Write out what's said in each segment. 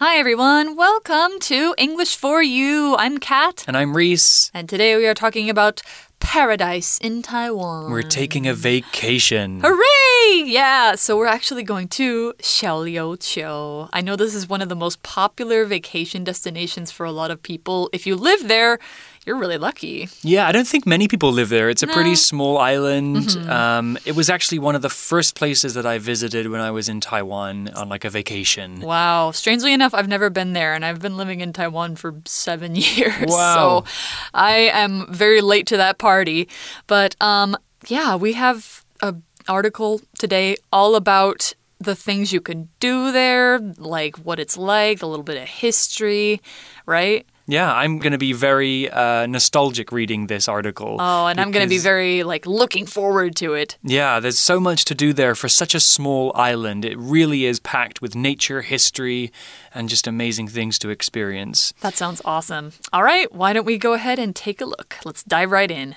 Hi, everyone. Welcome to English for You. I'm Kat. And I'm Reese. And today we are talking about paradise in Taiwan. We're taking a vacation. Hooray! Yeah, so we're actually going to Xiaoliuqiu. I know this is one of the most popular vacation destinations for a lot of people. If you live there, you're really lucky. Yeah, I don't think many people live there. It's a No. pretty small island. Mm-hmm. Um, it was actually one of the first places that I visited when I was in Taiwan on like a vacation. Wow. Strangely enough, I've never been there, and I've been living in Taiwan for seven years. Wow. So I am very late to that party. But um, yeah, we have an article today all about the things you can do there, like what it's like, a little bit of history, right? Yeah, I'm going to be very uh, nostalgic reading this article. Oh, and I'm going to be very like looking forward to it. Yeah, there's so much to do there for such a small island. It really is packed with nature, history, and just amazing things to experience. That sounds awesome. All right, why don't we go ahead and take a look? Let's dive right in.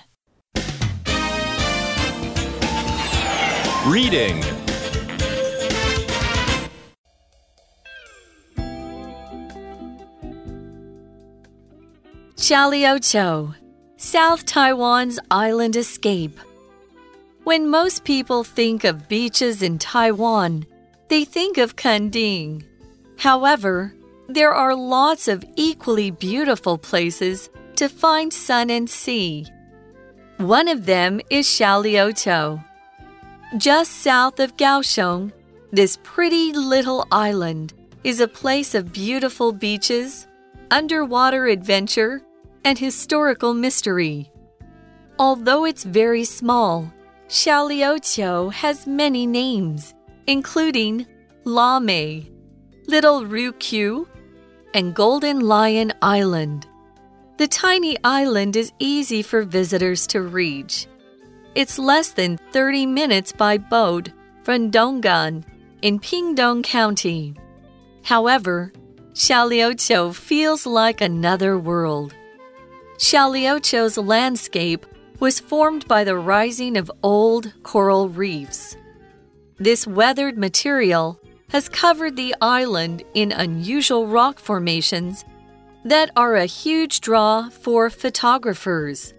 Reading. Xiaoliuqiu, South Taiwan's island escape. When most people think of beaches in Taiwan, they think of Kenting. However, there are lots of equally beautiful places to find sun and sea. One of them is Xiaoliuqiu. Just south of Kaohsiung, this pretty little island is a place of beautiful beaches, underwater adventure, and historical mystery. Although it's very small, Xiaoliuqiu has many names, including Lamay, Little Ryukyu, and Golden Lion Island. The tiny island is easy for visitors to reach. It's less than 30 minutes by boat from Donggang in Pingdong County. However, Xiaoliuqiu feels like another world. Xiaoliuqiu's landscape was formed by the rising of old coral reefs. This weathered material has covered the island in unusual rock formations that are a huge draw for photographers.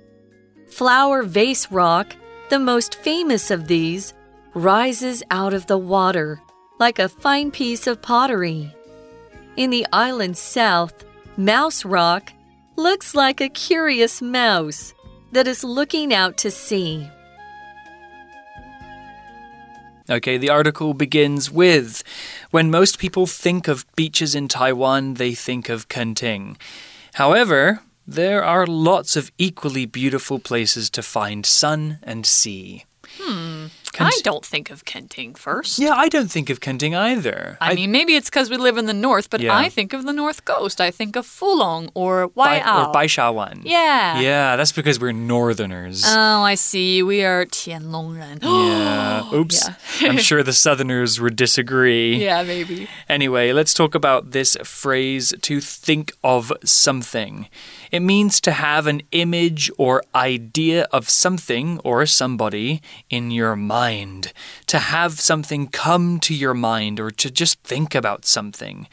Flower Vase Rock, the most famous of these, rises out of the water like a fine piece of pottery. In the island's south, Mouse Rock looks like a curious mouse that is looking out to sea. Okay, the article begins with When most people think of beaches in Taiwan, they think of Kenting. However, there are lots of equally beautiful places to find sun and sea. Hmm. I don't think of Kenting first. Yeah, I don't think of Kenting either. I, mean, maybe it's because we live in the north, but Yeah. I think of the north coast. I think of Fulong or Waiao. or Baishawan. Yeah. Yeah, that's because we're northerners. Oh, I see. We are Tianlongren. yeah. Oops. Yeah. I'm sure the southerners would disagree. yeah, maybe. Anyway, let's talk about this phrase to think of something. It means to have an image or idea of something or somebody in your mind. To have something come to your mind or to just think about something.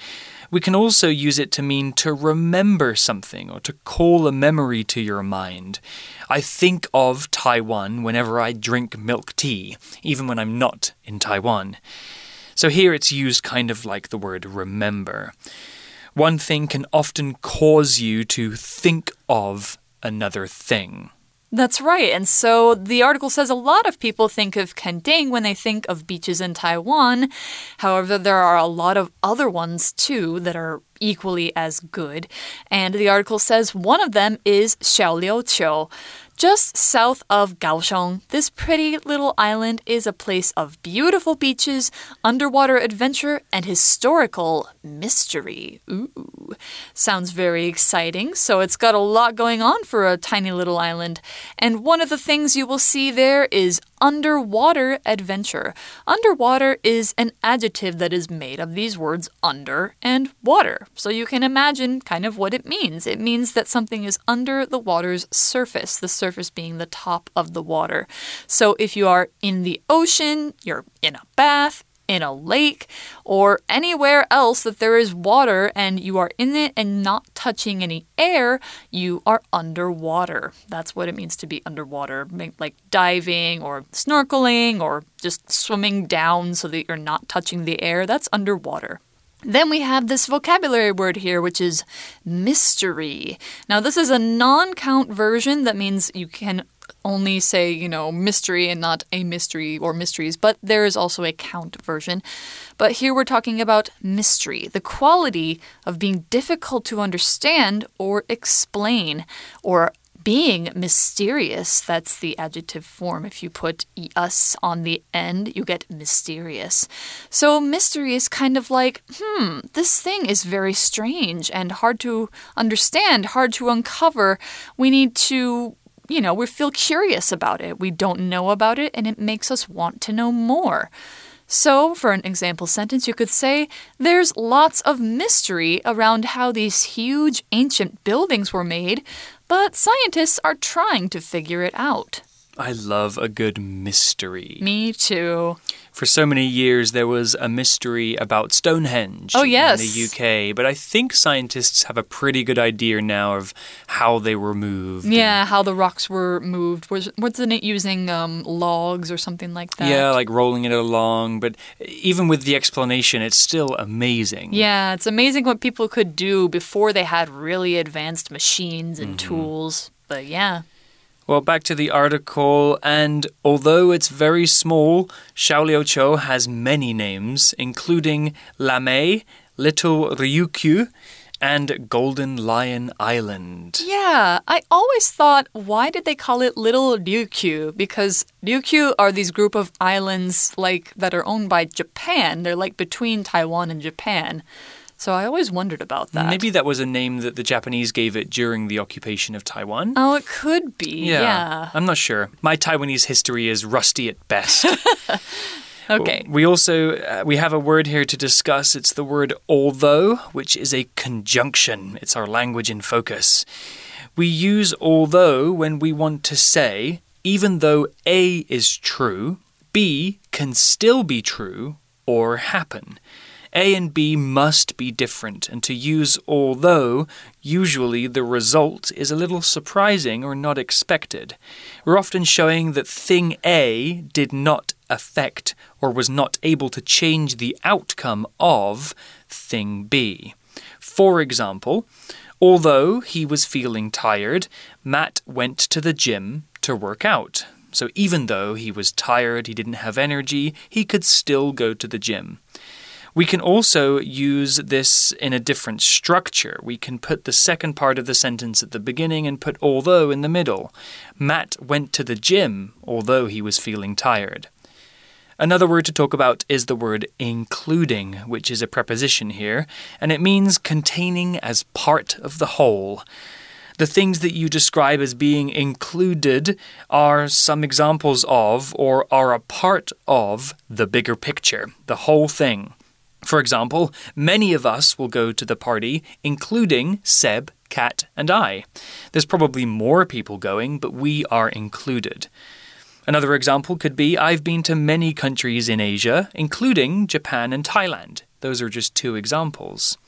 We can also use it to mean to remember something or to call a memory to your mind. I think of Taiwan whenever I drink milk tea, even when I'm not in Taiwan. So here it's used kind of like the word remember. One thing can often cause you to think of another thing. That's right. And so the article says a lot of people think of Kenting when they think of beaches in Taiwan. However, there are a lot of other ones too that are equally as good. And the article says one of them is Xiaoliuqiu. Just south of Kaohsiung, this pretty little island is a place of beautiful beaches, underwater adventure, and historical mystery. Ooh, sounds very exciting. So it's got a lot going on for a tiny little island. And one of the things you will see there is underwater adventure. Underwater is an adjective that is made of these words under and water. So you can imagine kind of what it means. It means that something is under the water's surface, the surface being the top of the water. So if you are in the ocean, you're in a bath, in a lake, or anywhere else that there is water and you are in it and not touching any air, you are underwater. That's what it means to be underwater, like diving or snorkeling or just swimming down so that you're not touching the air. That's underwater. Then we have this vocabulary word here, which is mystery. Now, this is a non count version. That means you can only say, you know, mystery and not a mystery or mysteries, but there is also a count version. But here we're talking about mystery, the quality of being difficult to understand or explain, or being mysterious. That's the adjective form. If you put us on the end, you get mysterious. So, mystery is kind of like, hmm, this thing is very strange and hard to understand, hard to uncover. We need to you know, we feel curious about it. We don't know about it, and it makes us want to know more. So, for an example sentence, you could say, There's lots of mystery around how these huge ancient buildings were made, but scientists are trying to figure it out. I love a good mystery. Me too. For so many years, there was a mystery about Stonehenge oh, yes. in the UK, but I think scientists have a pretty good idea now of how they were moved. Yeah, how the rocks were moved. Was, wasn't it using um, logs or something like that? Yeah, like rolling it along. But even with the explanation, it's still amazing. Yeah, it's amazing what people could do before they had really advanced machines and mm -hmm. tools. But yeah. Well, back to the article, and although it's very small, Xiaoliuqiu has many names, including Lamay, Little Ryukyu, and Golden Lion Island. Yeah, I always thought, why did they call it Little Ryukyu? Because Ryukyu are these group of islands like that are owned by Japan. They're like between Taiwan and Japan. So I always wondered about that. Maybe that was a name that the Japanese gave it during the occupation of Taiwan. Oh, it could be. Yeah. yeah. I'm not sure. My Taiwanese history is rusty at best. okay. We also uh, we have a word here to discuss. It's the word although, which is a conjunction. It's our language in focus. We use although when we want to say even though A is true, B can still be true or happen. A and B must be different, and to use although, usually the result is a little surprising or not expected. We're often showing that thing A did not affect or was not able to change the outcome of thing B. For example, although he was feeling tired, Matt went to the gym to work out. So even though he was tired, he didn't have energy, he could still go to the gym. We can also use this in a different structure. We can put the second part of the sentence at the beginning and put although in the middle. Matt went to the gym, although he was feeling tired. Another word to talk about is the word including, which is a preposition here, and it means containing as part of the whole. The things that you describe as being included are some examples of or are a part of the bigger picture, the whole thing. For example, many of us will go to the party, including Seb, Kat, and I. There's probably more people going, but we are included. Another example could be I've been to many countries in Asia, including Japan and Thailand. Those are just two examples.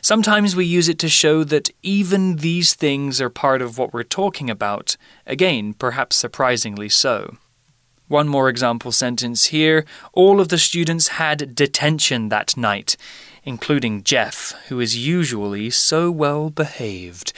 Sometimes we use it to show that even these things are part of what we're talking about, again, perhaps surprisingly so. One more example sentence here. All of the students had detention that night, including Jeff, who is usually so well behaved.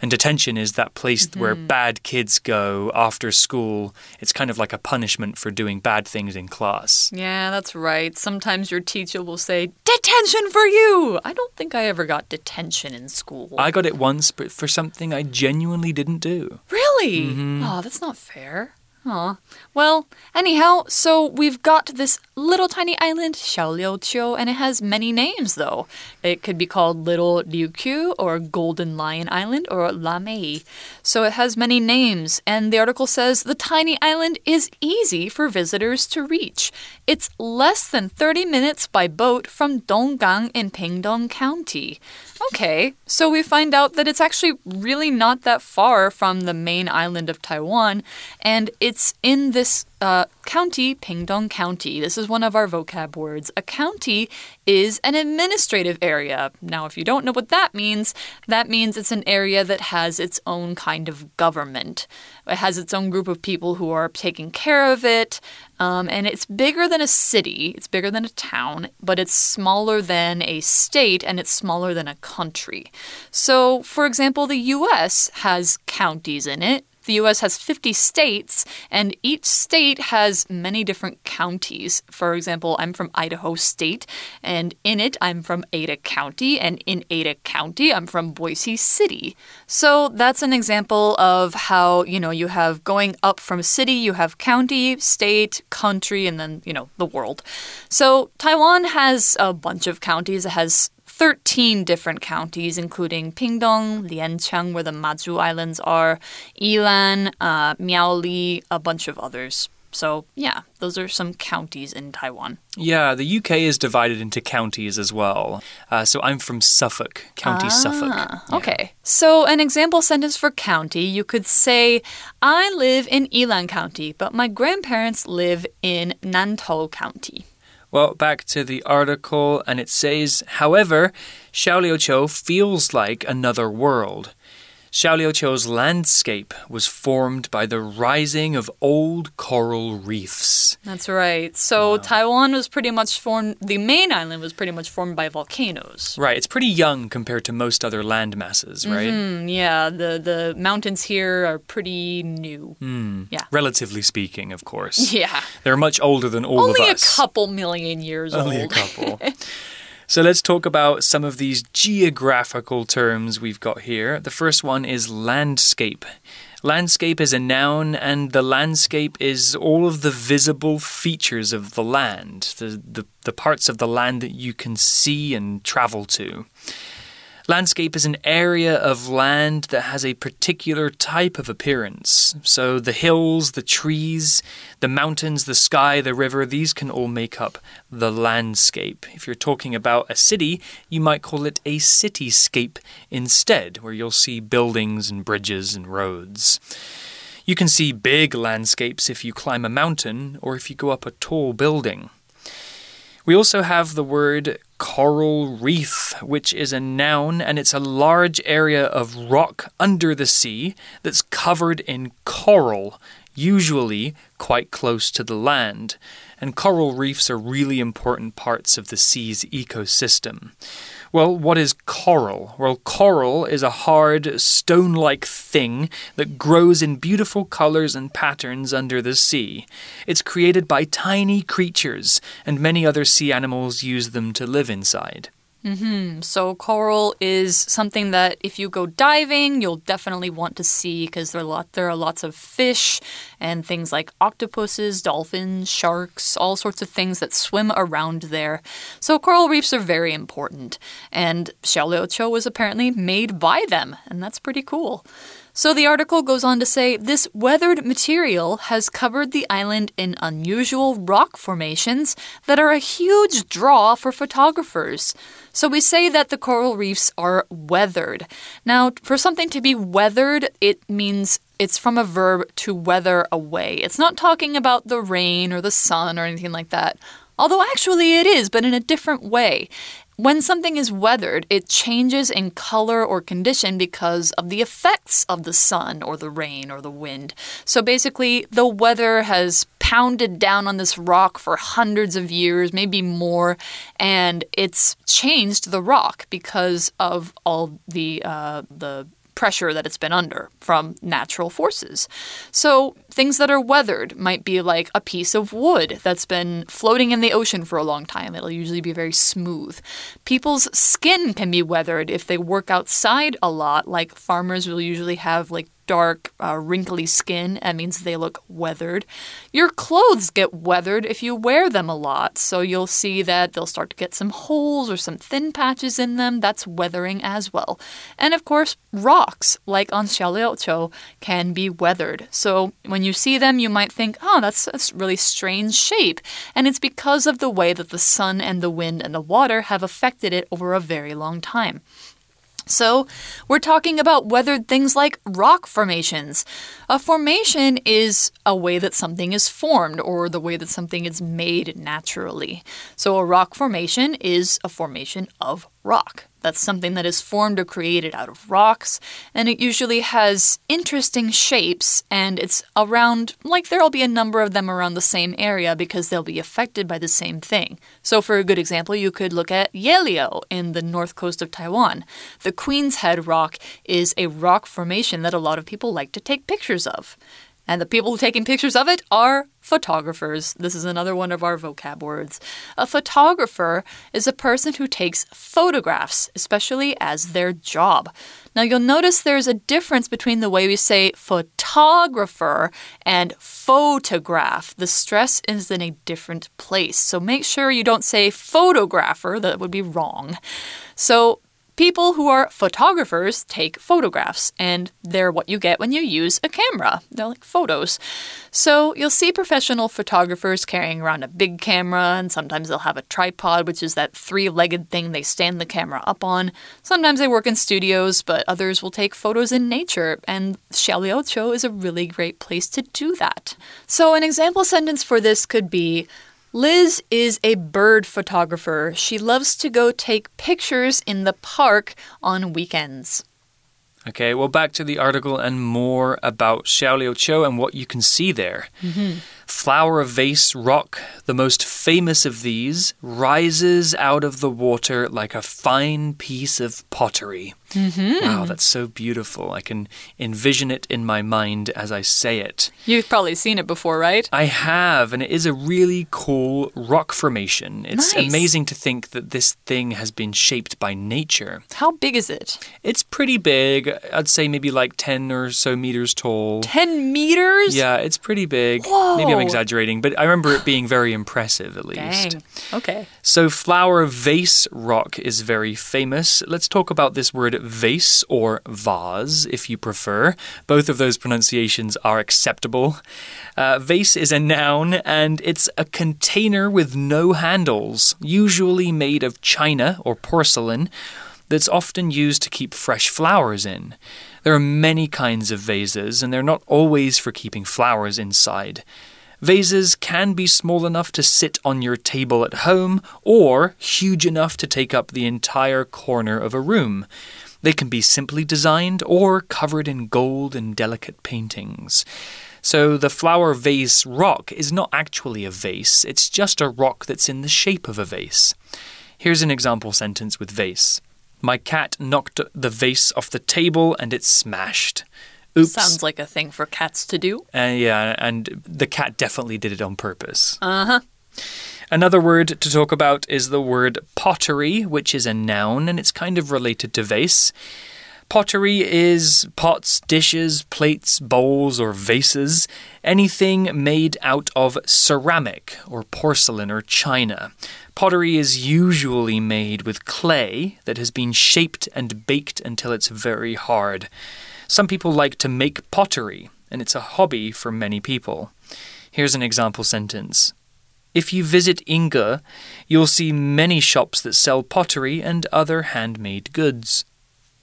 And detention is that place mm -hmm. where bad kids go after school. It's kind of like a punishment for doing bad things in class. Yeah, that's right. Sometimes your teacher will say, Detention for you! I don't think I ever got detention in school. I got it once, but for something I genuinely didn't do. Really? Mm -hmm. Oh, that's not fair. Aw. Well, anyhow, so we've got this little tiny island, Xiaoliuqiu, and it has many names, though. It could be called Little Ryukyu, or Golden Lion Island, or Lamay. So it has many names, and the article says the tiny island is easy for visitors to reach. It's less than 30 minutes by boat from Donggang in Pingdong County. Okay, so we find out that it's actually really not that far from the main island of Taiwan, and it's States in this uh, county, Pingdong County. This is one of our vocab words. A county is an administrative area. Now, if you don't know what that means, that means it's an area that has its own kind of government. It has its own group of people who are taking care of it. Um, and it's bigger than a city, it's bigger than a town, but it's smaller than a state and it's smaller than a country. So, for example, the US has counties in it. The US has 50 states, and each state has many different counties. For example, I'm from Idaho State, and in it, I'm from Ada County, and in Ada County, I'm from Boise City. So that's an example of how, you know, you have going up from city, you have county, state, country, and then, you know, the world. So Taiwan has a bunch of counties. It has 13 different counties, including Pingdong, Lianjiang, where the Mazu Islands are, Yilan, uh, Miaoli, a bunch of others. So, yeah, those are some counties in Taiwan. Yeah, the UK is divided into counties as well. Uh, so I'm from Suffolk, County ah, Suffolk. Okay. So, an example sentence for county, you could say, I live in Yilan County, but my grandparents live in Nantou County. Well, back to the article, and it says, however, Xiaoliuqiu feels like another world. Xiaoliuqiu's landscape was formed by the rising of old coral reefs. That's right. So wow. Taiwan was pretty much formed, the main island was pretty much formed by volcanoes. Right. It's pretty young compared to most other land masses, right? Mm -hmm. Yeah. The, the mountains here are pretty new. Mm. Yeah. Relatively speaking, of course. Yeah. They're much older than all Only of us. Only a couple million years Only old. Only a couple. So let's talk about some of these geographical terms we've got here. The first one is landscape. Landscape is a noun, and the landscape is all of the visible features of the land, the, the, the parts of the land that you can see and travel to. Landscape is an area of land that has a particular type of appearance. So the hills, the trees, the mountains, the sky, the river, these can all make up the landscape. If you're talking about a city, you might call it a cityscape instead, where you'll see buildings and bridges and roads. You can see big landscapes if you climb a mountain or if you go up a tall building. We also have the word coral reef, which is a noun and it's a large area of rock under the sea that's covered in coral, usually quite close to the land. And coral reefs are really important parts of the sea's ecosystem. Well, what is coral? Well, coral is a hard, stone like thing that grows in beautiful colors and patterns under the sea. It's created by tiny creatures, and many other sea animals use them to live inside. Mm -hmm. So coral is something that if you go diving, you'll definitely want to see because there are lot there are lots of fish and things like octopuses, dolphins, sharks, all sorts of things that swim around there. So coral reefs are very important, and Xiaoliuqiu was apparently made by them, and that's pretty cool. So the article goes on to say this weathered material has covered the island in unusual rock formations that are a huge draw for photographers. So we say that the coral reefs are weathered. Now, for something to be weathered, it means it's from a verb to weather away. It's not talking about the rain or the sun or anything like that. Although actually it is, but in a different way. When something is weathered, it changes in color or condition because of the effects of the sun or the rain or the wind. So basically, the weather has pounded down on this rock for hundreds of years, maybe more, and it's changed the rock because of all the uh, the pressure that it's been under from natural forces. So, things that are weathered might be like a piece of wood that's been floating in the ocean for a long time. It'll usually be very smooth. People's skin can be weathered if they work outside a lot, like farmers will usually have like dark, uh, wrinkly skin. That means they look weathered. Your clothes get weathered if you wear them a lot. So you'll see that they'll start to get some holes or some thin patches in them. That's weathering as well. And of course, rocks, like on Xiaoliuqiu, can be weathered. So when you see them, you might think, oh, that's a really strange shape. And it's because of the way that the sun and the wind and the water have affected it over a very long time. So, we're talking about weathered things like rock formations. A formation is a way that something is formed or the way that something is made naturally. So, a rock formation is a formation of rock. That's something that is formed or created out of rocks, and it usually has interesting shapes, and it's around, like there'll be a number of them around the same area because they'll be affected by the same thing. So, for a good example, you could look at Yehliu in the north coast of Taiwan. The Queen's Head Rock is a rock formation that a lot of people like to take pictures of. And the people taking pictures of it are photographers. This is another one of our vocab words. A photographer is a person who takes photographs, especially as their job. Now, you'll notice there's a difference between the way we say photographer and photograph. The stress is in a different place. So make sure you don't say photographer, that would be wrong. So People who are photographers take photographs, and they're what you get when you use a camera. They're like photos. So you'll see professional photographers carrying around a big camera, and sometimes they'll have a tripod, which is that three legged thing they stand the camera up on. Sometimes they work in studios, but others will take photos in nature, and Xiaoliuqiu is a really great place to do that. So, an example sentence for this could be Liz is a bird photographer. She loves to go take pictures in the park on weekends. Okay, well, back to the article and more about Xiaoliuqiu and what you can see there. Mm -hmm. Flower vase rock, the most famous of these, rises out of the water like a fine piece of pottery. Mm -hmm. Wow, that's so beautiful. I can envision it in my mind as I say it. You've probably seen it before, right? I have, and it is a really cool rock formation. It's nice. amazing to think that this thing has been shaped by nature. How big is it? It's pretty big. I'd say maybe like 10 or so meters tall. 10 meters? Yeah, it's pretty big. Whoa. Maybe I'm exaggerating, but I remember it being very impressive at least. Dang. Okay. So, flower vase rock is very famous. Let's talk about this word vase or vase, if you prefer. Both of those pronunciations are acceptable. Uh, vase is a noun and it's a container with no handles, usually made of china or porcelain, that's often used to keep fresh flowers in. There are many kinds of vases, and they're not always for keeping flowers inside. Vases can be small enough to sit on your table at home or huge enough to take up the entire corner of a room. They can be simply designed or covered in gold and delicate paintings. So the flower vase rock is not actually a vase, it's just a rock that's in the shape of a vase. Here's an example sentence with vase. My cat knocked the vase off the table and it smashed. Oops. Sounds like a thing for cats to do. Uh, yeah, and the cat definitely did it on purpose. Uh huh. Another word to talk about is the word pottery, which is a noun and it's kind of related to vase. Pottery is pots, dishes, plates, bowls, or vases, anything made out of ceramic or porcelain or china. Pottery is usually made with clay that has been shaped and baked until it's very hard. Some people like to make pottery, and it's a hobby for many people. Here's an example sentence. If you visit Yingge, you'll see many shops that sell pottery and other handmade goods.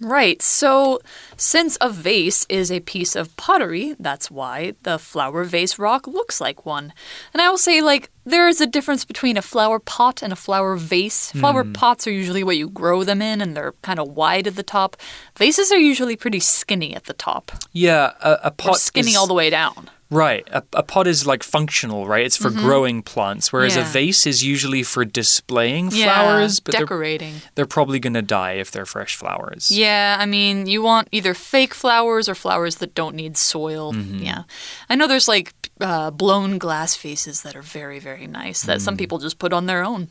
Right. So, since a vase is a piece of pottery, that's why the flower vase rock looks like one. And I will say, like, there is a difference between a flower pot and a flower vase. Flower Mm. pots are usually what you grow them in, and they're kind of wide at the top. Vases are usually pretty skinny at the top, Yeah, a, a or pot skinny is, all the way down. Right. A, a pot is like functional, right? It's for growing plants, whereas a Mm-hmm. Vase is usually for displaying Yeah, flowers, but they're, decorating. they're probably going to die if they're fresh flowers. Yeah, I mean, you want either fake flowers or flowers that don't need soil. Mm-hmm. Yeah. I know there's like uh, blown glass vases that are very, very nice that Mm. some people just put on their own.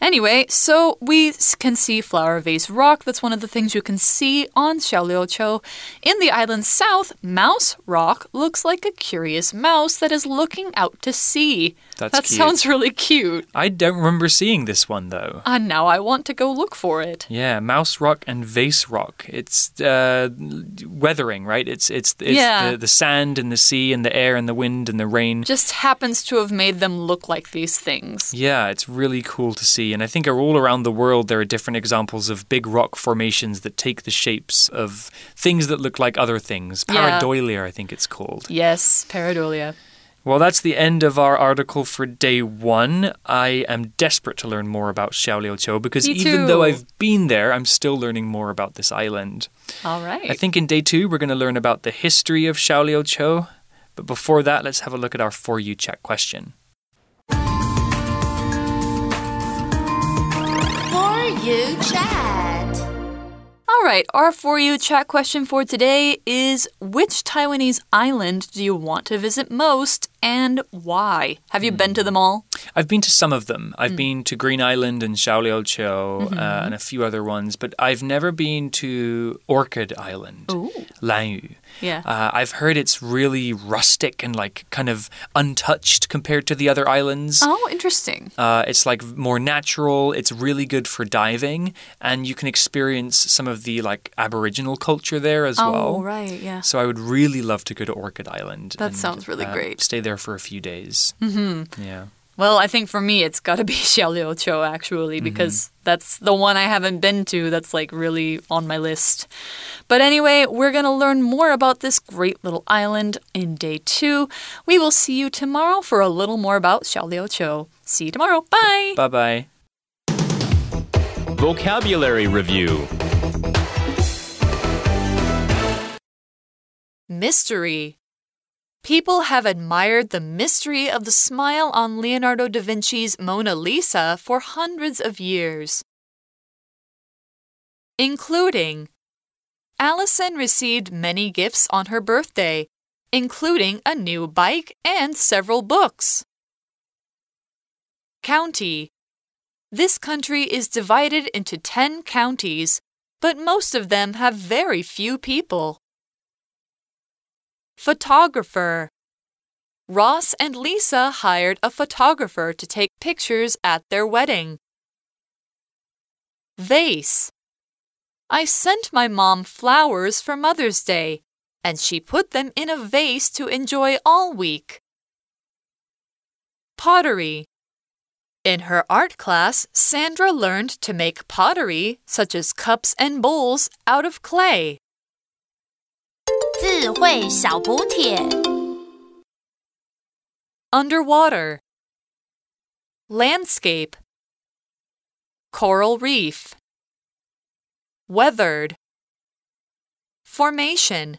Anyway, so we can see flower vase rock. That's one of the things you can see on Xiaoliuqiu. In the island's south, mouse rock looks like a curious mouse that is looking out to sea. That's that cute. sounds really cute. I don't remember seeing this one though. And now I want to go look for it. Yeah, mouse rock and vase rock. It's uh, weathering, right? It's it's it's Yeah. the, the sand and the sea and the air and the wind and the rain. Just happens to have made them look like these things. Yeah, it's really cool to see. And I think are all around the world there are different examples of big rock formations that take the shapes of things that look like other things. Yeah. I think it's called. Yes, pareidolia. Well, that's the end of our article for day one. I am desperate to learn more about Xiaoliuqiu because even though. I've been there, I'm still learning more about this island. All right. I think in day two, we're going to learn about the history of Xiaoliuqiu. But before that, let's have a look at our For You Check question. You chat. All right, our For You chat question for today is Which Taiwanese island do you want to visit most and why? Have you been to them all? I've been to some of them. Hmm. I've been to Green Island and Xiaoliuqiu Mm-hmm. uh, and a few other ones, but I've never been to Orchid Island, Ooh. Lanyu. Yeah. Uh, I've heard it's really rustic and like kind of untouched compared to the other islands. oh, interesting. Uh, it's like more natural. It's really good for diving, and you can experience some of the like Aboriginal culture there as oh, well. Oh, right, yeah. So I would really love to go to Orchid Island. That and, sounds really uh, great. Stay there for a few days. Mm-hmm. Yeah. Well, I think for me, it's got to be Xiaoliuqiu, actually, because that's the one I haven't been to that's like really on my list. But anyway, we're going to learn more about this great little island in day two. We will see you tomorrow for a little more about Xiaoliuqiu. See you tomorrow. Bye. Bye bye. Vocabulary Review Mystery. People have admired the mystery of the smile on Leonardo da Vinci's Mona Lisa for hundreds of years. Including Allison received many gifts on her birthday, including a new bike and several books. County. This country is divided into 10 counties, but most of them have very few people. Photographer. Ross and Lisa hired a photographer to take pictures at their wedding. Vase. I sent my mom flowers for Mother's Day, and she put them in a vase to enjoy all week. Pottery. In her art class, Sandra learned to make pottery, such as cups and bowls, out of clay. 智慧小补帖。 Underwater. Landscape. Coral reef. Weathered. Formation.